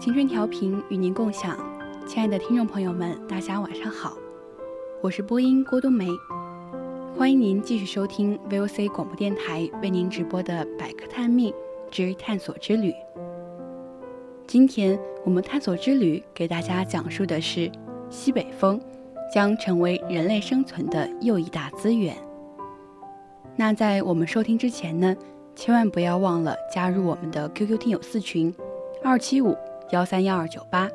青春调频与您共享，亲爱的听众朋友们，大家晚上好，我是播音郭冬梅，欢迎您继续收听 VOC 广播电台为您直播的《百科探秘之探索之旅》。今天我们探索之旅给大家讲述的是西北风将成为人类生存的又一大资源。那在我们收听之前呢，千万不要忘了加入我们的 QQ 听友四群二七五。幺三幺二九八，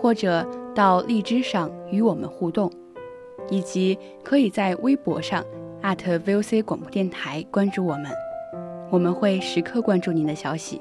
或者到荔枝上与我们互动，以及可以在微博上 @VOC 广播电台关注我们，我们会时刻关注您的消息。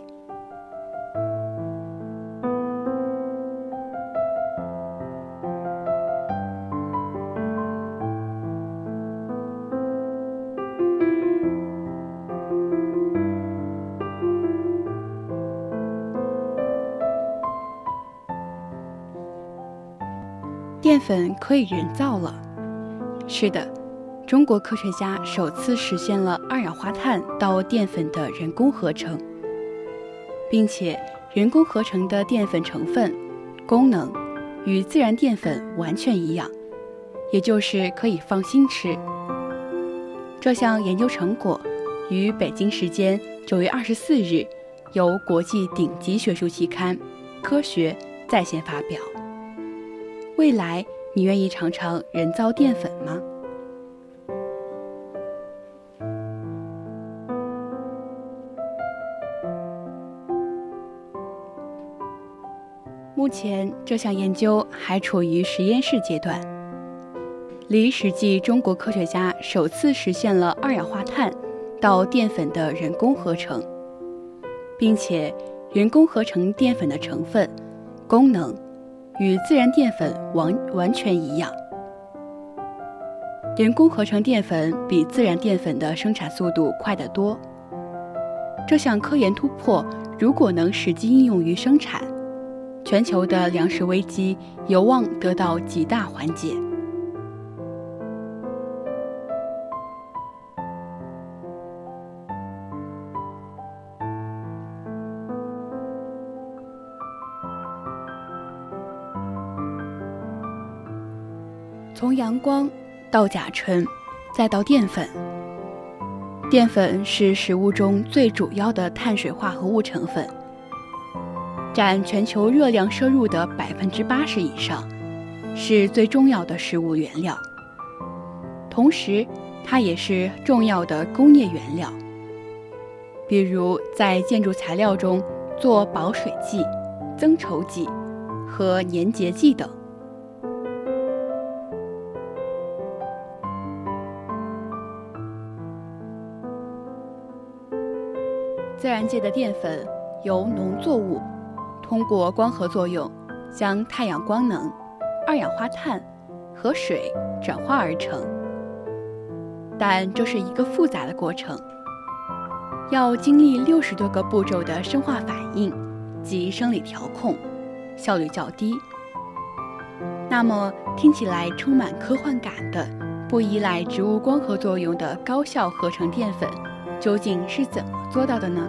淀粉可以人造了，是的，中国科学家首次实现了二氧化碳到淀粉的人工合成，并且人工合成的淀粉成分功能与自然淀粉完全一样，也就是可以放心吃。这项研究成果于北京时间九月二十四日由国际顶级学术期刊《科学》在线发表。未来，你愿意尝尝人造淀粉吗？目前，这项研究还处于实验室阶段，离实际中国科学家首次实现了二氧化碳到淀粉的人工合成，并且人工合成淀粉的成分、功能。与自然淀粉完完全一样，人工合成淀粉比自然淀粉的生产速度快得多。这项科研突破如果能实际应用于生产，全球的粮食危机有望得到极大缓解。从阳光到甲醇，再到淀粉。淀粉是食物中最主要的碳水化合物成分，占全球热量摄入的百分之八十以上，是最重要的食物原料。同时，它也是重要的工业原料，比如在建筑材料中做保水剂、增稠剂和粘结剂等。自然界的淀粉由农作物通过光合作用将太阳光能、二氧化碳和水转化而成，但这是一个复杂的过程，要经历六十多个步骤的生化反应及生理调控，效率较低。那么，听起来充满科幻感的、不依赖植物光合作用的高效合成淀粉。究竟是怎么做到的呢？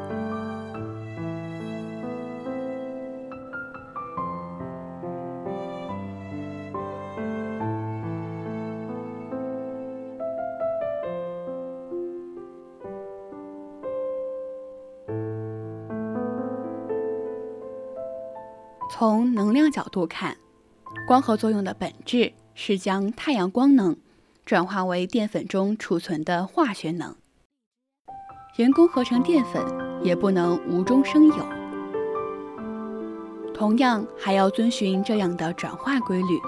从能量角度看，光合作用的本质是将太阳光能转化为淀粉中储存的化学能。人工合成淀粉也不能无中生有，同样还要遵循这样的转化规律。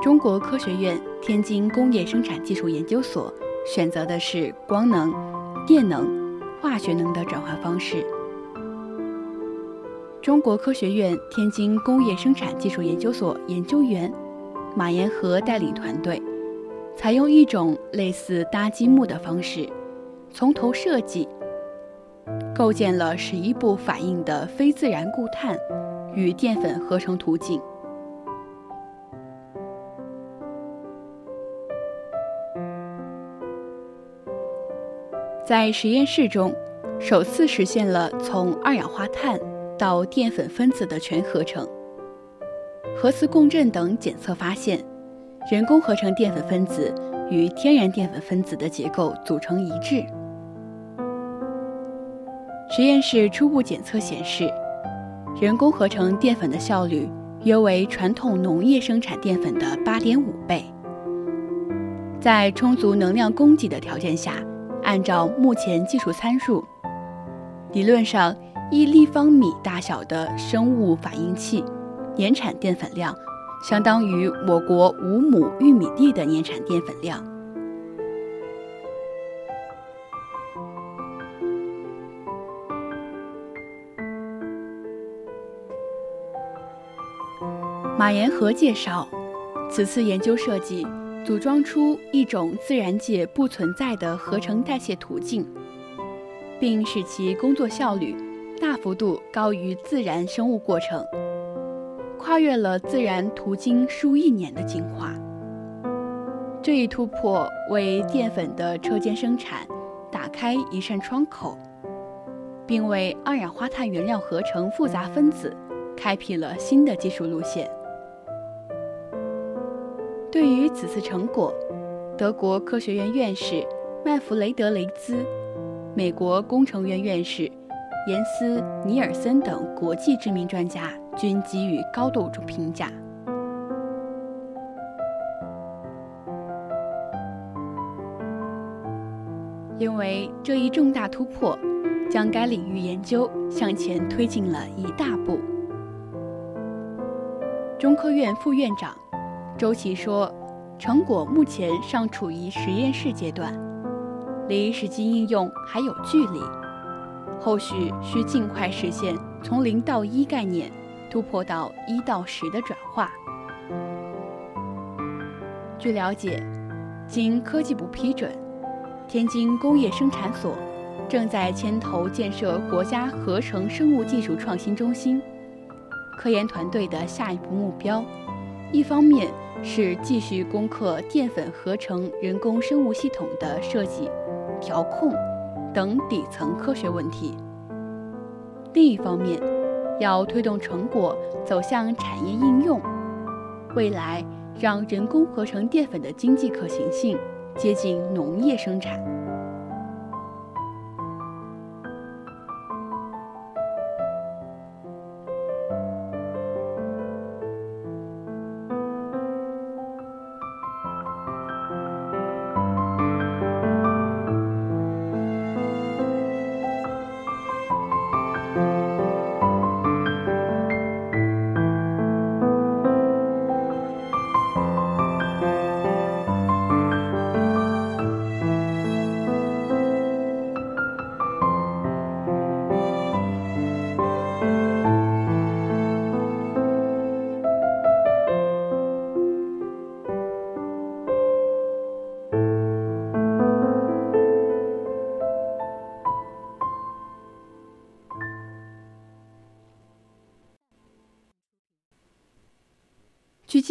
中国科学院天津工业生产技术研究所选择的是光能、电能、化学能的转换方式。中国科学院天津工业生产技术研究所研究员马延和带领团队，采用一种类似搭积木的方式，从头设计，构建了十一步反应的非自然固碳与淀粉合成途径。在实验室中，首次实现了从二氧化碳到淀粉分子的全合成。核磁共振等检测发现，人工合成淀粉分子与天然淀粉分子的结构组成一致。实验室初步检测显示，人工合成淀粉的效率约为传统农业生产淀粉的八点五倍。在充足能量供给的条件下。按照目前技术参数，理论上一立方米大小的生物反应器年产淀粉量，相当于我国五亩玉米地的年产淀粉量。马延和介绍，此次研究设计。组装出一种自然界不存在的合成代谢途径，并使其工作效率大幅度高于自然生物过程，跨越了自然途经数亿年的进化。这一突破为淀粉的车间生产打开一扇窗口，并为二氧化碳原料合成复杂分子开辟了新的技术路线。对于此次成果，德国科学院院士麦弗雷德·雷兹、美国工程院院士严斯·尼尔森等国际知名专家均给予高度评价，因为这一重大突破将该领域研究向前推进了一大步。中科院副院长。周琦说：“成果目前尚处于实验室阶段，离实际应用还有距离。后续需尽快实现从零到一概念突破到一到十的转化。”据了解，经科技部批准，天津工业生产所正在牵头建设国家合成生物技术创新中心。科研团队的下一步目标，一方面。是继续攻克淀粉合成人工生物系统的设计、调控等底层科学问题。另一方面，要推动成果走向产业应用，未来让人工合成淀粉的经济可行性接近农业生产。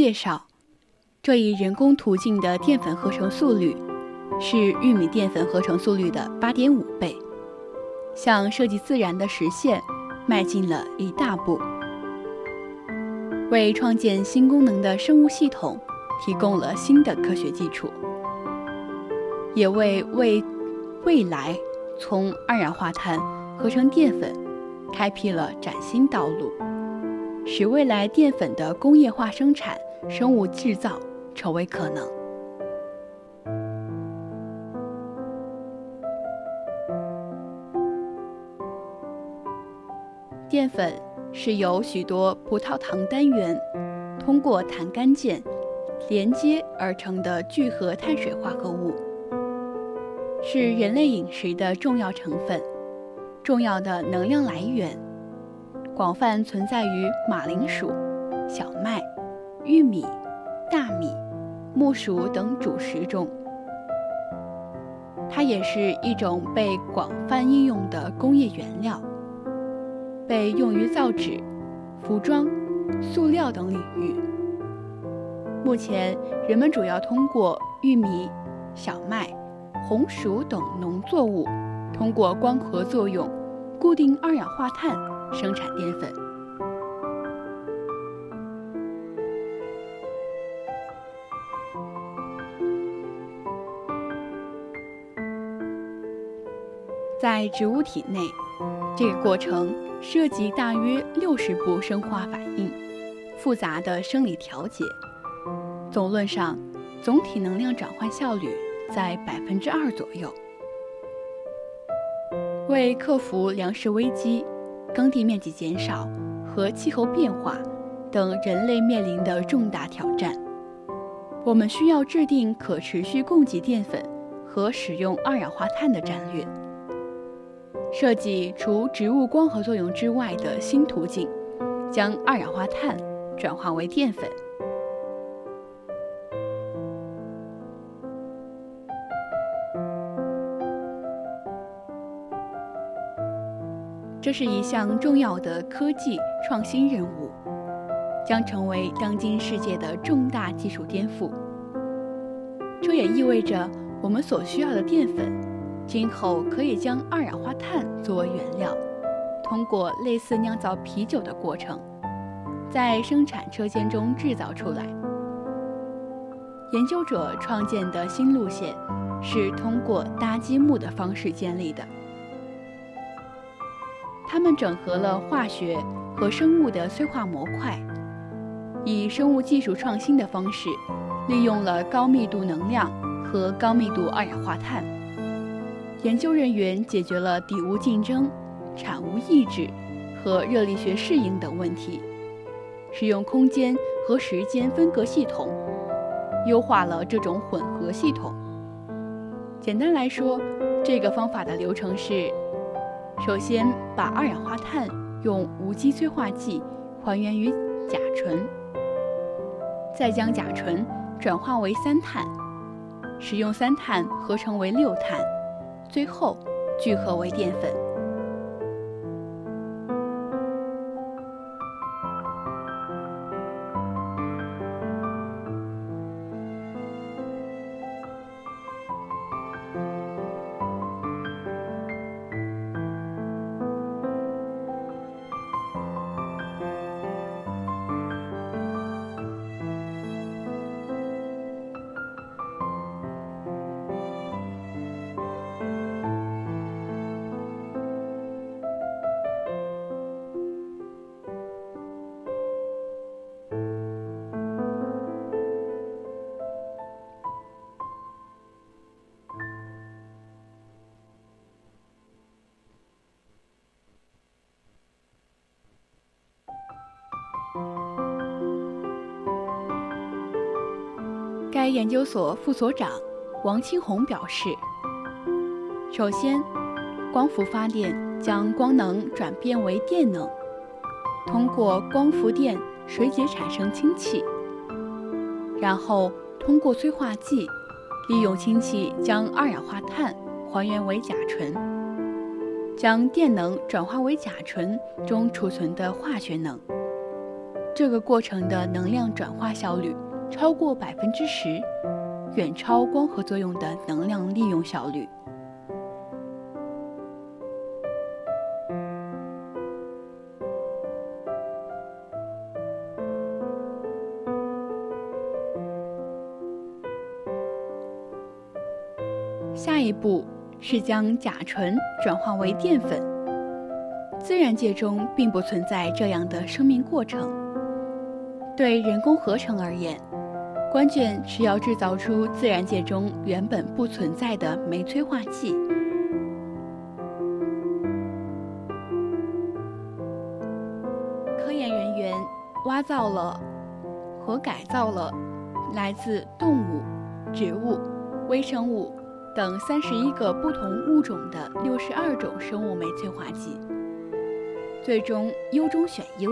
介绍，这一人工途径的淀粉合成速率是玉米淀粉合成速率的八点五倍，向设计自然的实现迈进了一大步，为创建新功能的生物系统提供了新的科学基础，也为为未来从二氧化碳合成淀粉开辟了崭新道路。使未来淀粉的工业化生产、生物制造成为可能。淀粉是由许多葡萄糖单元通过弹苷键连接而成的聚合碳水化合物是人类饮食的重要成分重要的能量来源广泛存在于马铃薯小麦玉米、大米、木薯等主食中。它也是一种被广泛应用的工业原料，被用于造纸、服装、塑料等领域。目前，人们主要通过玉米、小麦、红薯等农作物，通过光合作用固定二氧化碳生产淀粉。在植物体内，这个过程涉及大约六十步生化反应，复杂的生理调节。总论上，总体能量转换效率在百分之二左右。为克服粮食危机、耕地面积减少和气候变化等人类面临的重大挑战，我们需要制定可持续供给淀粉和使用二氧化碳的战略。设计除植物光合作用之外的新途径，将二氧化碳转化为淀粉。这是一项重要的科技创新任务，将成为当今世界的重大技术颠覆。这也意味着我们所需要的淀粉。今后可以将二氧化碳作为原料，通过类似酿造啤酒的过程，在生产车间中制造出来。研究者创建的新路线是通过搭积木的方式建立的。他们整合了化学和生物的催化模块，以生物技术创新的方式，利用了高密度能量和高密度二氧化碳。研究人员解决了底物竞争、产物抑制和热力学适应等问题，使用空间和时间分隔系统，优化了这种混合系统。简单来说，这个方法的流程是：首先把二氧化碳用无机催化剂还原于甲醇，再将甲醇转化为三碳，使用三碳合成为六碳。最后聚合为淀粉。研究所副所长王清红表示：“首先，光伏发电将光能转变为电能，通过光伏电水解产生氢气，然后通过催化剂利用氢气将二氧化碳还原为甲醇，将电能转化为甲醇中储存的化学能。这个过程的能量转化效率。”超过百分之十，远超光合作用的能量利用效率。下一步是将甲醇转化为淀粉。自然界中并不存在这样的生命过程。对人工合成而言，关键是要制造出自然界中原本不存在的酶催化剂。科研人员挖造了和改造了来自动物、植物、微生物等三十一个不同物种的六十二种生物酶催化剂，最终优中选优，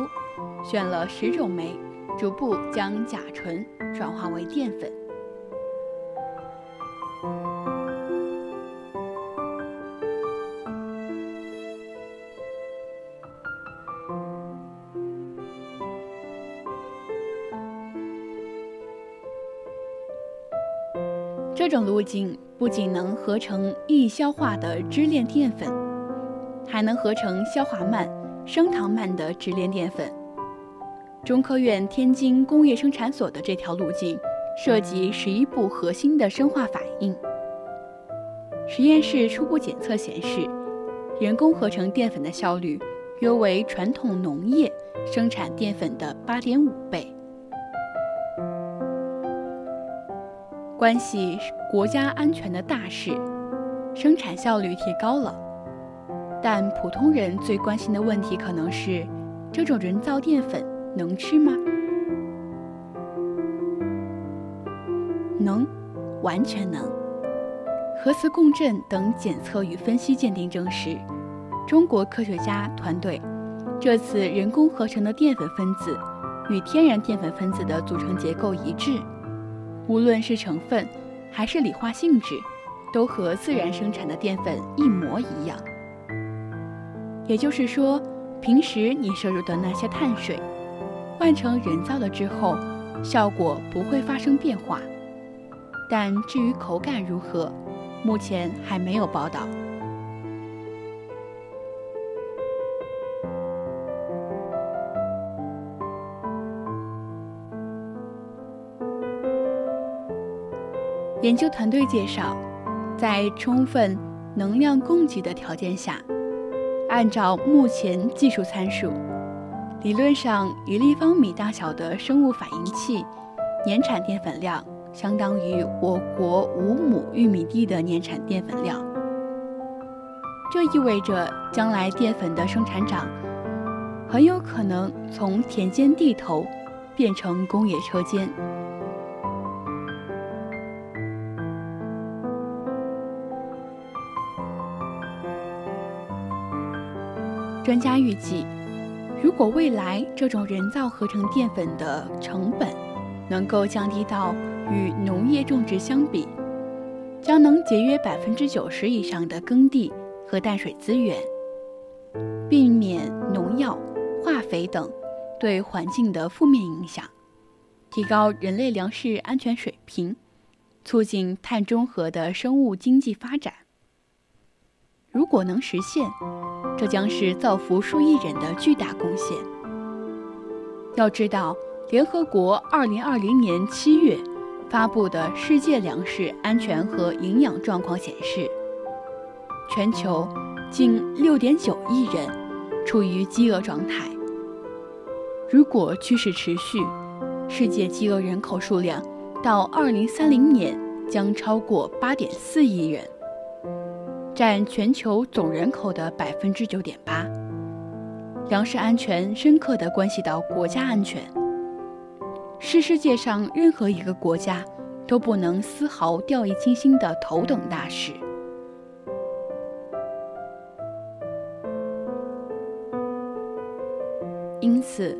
选了十种酶，逐步将甲醇转化为淀粉。这种路径不仅能合成易消化的支链淀粉，还能合成消化慢、升糖慢的支链淀粉。中科院天津工业生产所的这条路径涉及十一步核心的生化反应。实验室初步检测显示，人工合成淀粉的效率约为传统农业生产淀粉的八点五倍。关系国家安全的大事，生产效率提高了，但普通人最关心的问题可能是：这种人造淀粉能吃吗？能，完全能。核磁共振等检测与分析鉴定证实，中国科学家团队这次人工合成的淀粉分子与天然淀粉分子的组成结构一致。无论是成分还是理化性质，都和自然生产的淀粉一模一样。也就是说，平时你摄入的那些碳水，换成人造的之后，效果不会发生变化。但至于口感如何，目前还没有报道。研究团队介绍，在充分能量供给的条件下，按照目前技术参数，理论上一立方米大小的生物反应器年产淀粉量相当于我国五亩玉米地的年产淀粉量。这意味着，将来淀粉的生产长很有可能从田间地头变成工业车间。专家预计，如果未来这种人造合成淀粉的成本能够降低到与农业种植相比，将能节约百分之九十以上的耕地和淡水资源，避免农药、化肥等对环境的负面影响，提高人类粮食安全水平，促进碳中和的生物经济发展。如果能实现，这将是造福数亿人的巨大贡献。要知道，联合国2020年7月发布的世界粮食安全和营养状况显示，全球近6.9亿人处于饥饿状态。如果趋势持续，世界饥饿人口数量到2030年将超过8.4亿人。占全球总人口的百分之九点八。粮食安全深刻地关系到国家安全，是世界上任何一个国家都不能丝毫掉以轻心的头等大事。因此，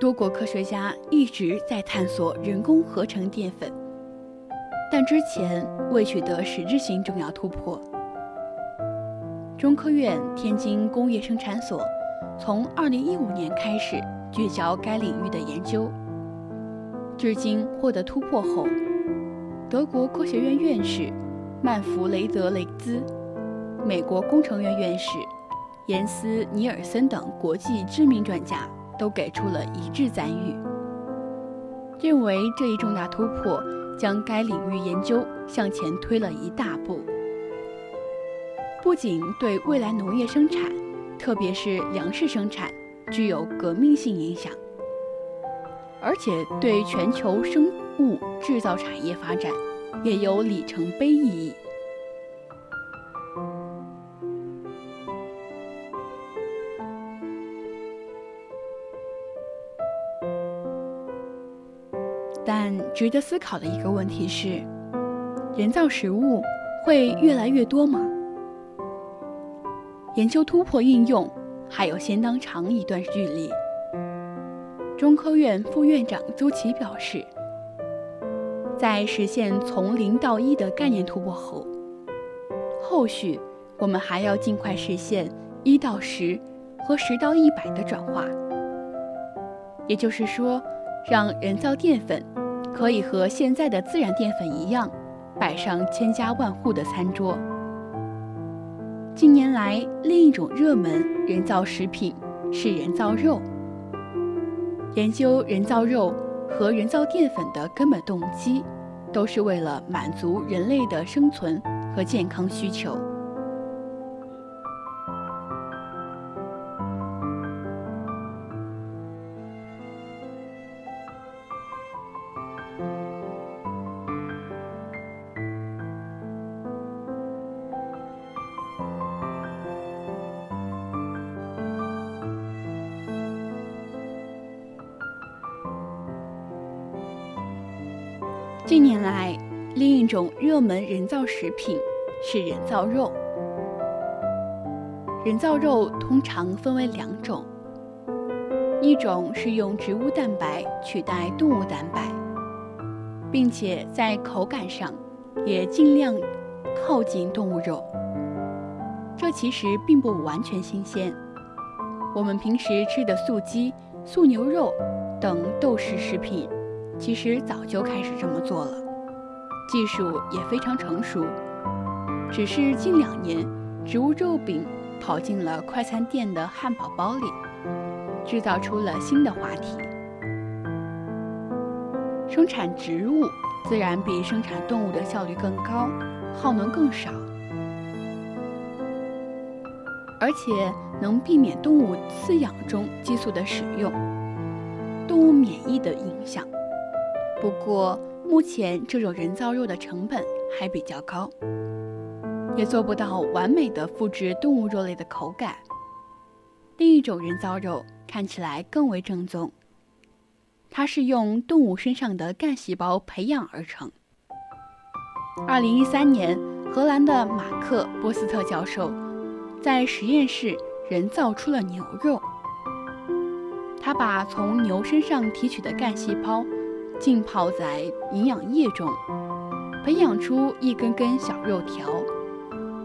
多国科学家一直在探索人工合成淀粉，但之前未取得实质性重要突破。中科院天津工业生产所从2015年开始聚焦该领域的研究，至今获得突破后，德国科学院院士曼弗雷德·雷兹、美国工程院院士严斯·尼尔森等国际知名专家都给出了一致赞誉，认为这一重大突破将该领域研究向前推了一大步。不仅对未来农业生产，特别是粮食生产具有革命性影响，而且对全球生物制造产业发展也有里程碑意义。但值得思考的一个问题是：人造食物会越来越多吗？研究突破应用还有相当长一段距离。中科院副院长周琦表示，在实现从零到一的概念突破后，后续我们还要尽快实现一到十和十到一百的转化。也就是说，让人造淀粉可以和现在的自然淀粉一样，摆上千家万户的餐桌。近年来，另一种热门人造食品是人造肉。研究人造肉和人造淀粉的根本动机，都是为了满足人类的生存和健康需求。近年来，另一种热门人造食品是人造肉。人造肉通常分为两种，一种是用植物蛋白取代动物蛋白，并且在口感上也尽量靠近动物肉。这其实并不完全新鲜，我们平时吃的素鸡、素牛肉等豆食食品。其实早就开始这么做了，技术也非常成熟。只是近两年，植物肉饼跑进了快餐店的汉堡包里，制造出了新的话题。生产植物自然比生产动物的效率更高，耗能更少，而且能避免动物饲养中激素的使用，动物免疫的影响。不过，目前这种人造肉的成本还比较高，也做不到完美的复制动物肉类的口感。另一种人造肉看起来更为正宗，它是用动物身上的干细胞培养而成。二零一三年，荷兰的马克·波斯特教授在实验室人造出了牛肉，他把从牛身上提取的干细胞。浸泡在营养液中，培养出一根根小肉条，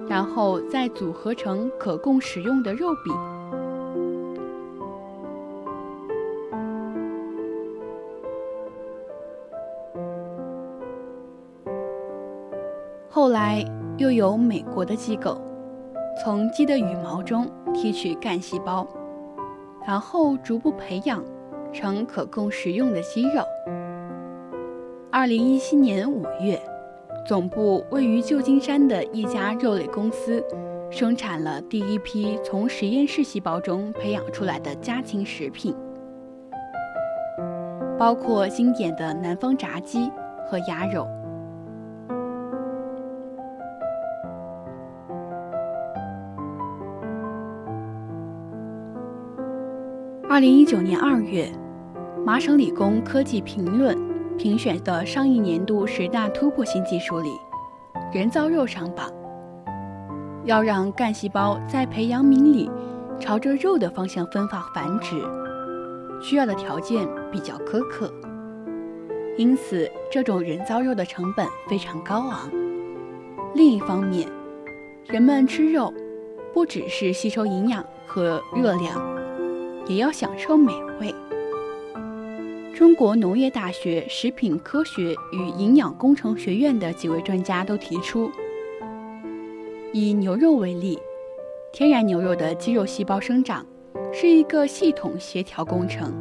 然后再组合成可供食用的肉饼。后来又有美国的机构从鸡的羽毛中提取干细胞，然后逐步培养成可供食用的鸡肉。二零一七年五月，总部位于旧金山的一家肉类公司生产了第一批从实验室细胞中培养出来的家禽食品，包括经典的南方炸鸡和鸭肉。二零一九年二月，麻省理工科技评论。评选的上一年度十大突破性技术里，人造肉上榜。要让干细胞在培养皿里朝着肉的方向分化繁殖，需要的条件比较苛刻，因此这种人造肉的成本非常高昂。另一方面，人们吃肉不只是吸收营养和热量，也要享受美味。中国农业大学食品科学与营养工程学院的几位专家都提出，以牛肉为例，天然牛肉的肌肉细胞生长是一个系统协调工程，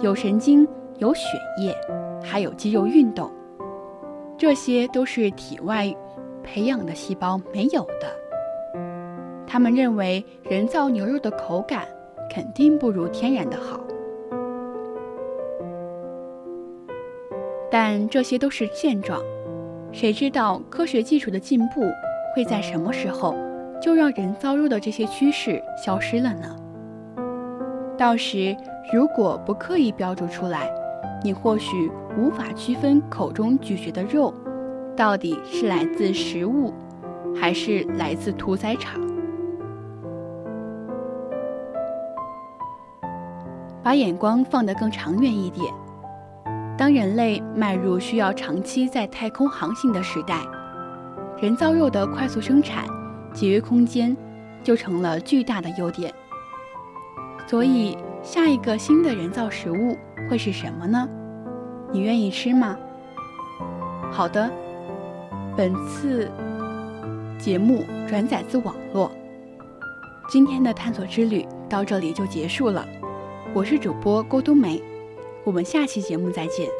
有神经、有血液，还有肌肉运动，这些都是体外培养的细胞没有的。他们认为，人造牛肉的口感肯定不如天然的好。但这些都是现状，谁知道科学技术的进步会在什么时候就让人造肉的这些趋势消失了呢？到时如果不刻意标注出来，你或许无法区分口中咀嚼的肉，到底是来自食物，还是来自屠宰场。把眼光放得更长远一点，当人类迈入需要长期在太空航行的时代，人造肉的快速生产、节约空间，就成了巨大的优点。所以，下一个新的人造食物会是什么呢？你愿意吃吗？好的，本次节目转载自网络，今天的探索之旅到这里就结束了。我是主播郭冬梅，我们下期节目再见。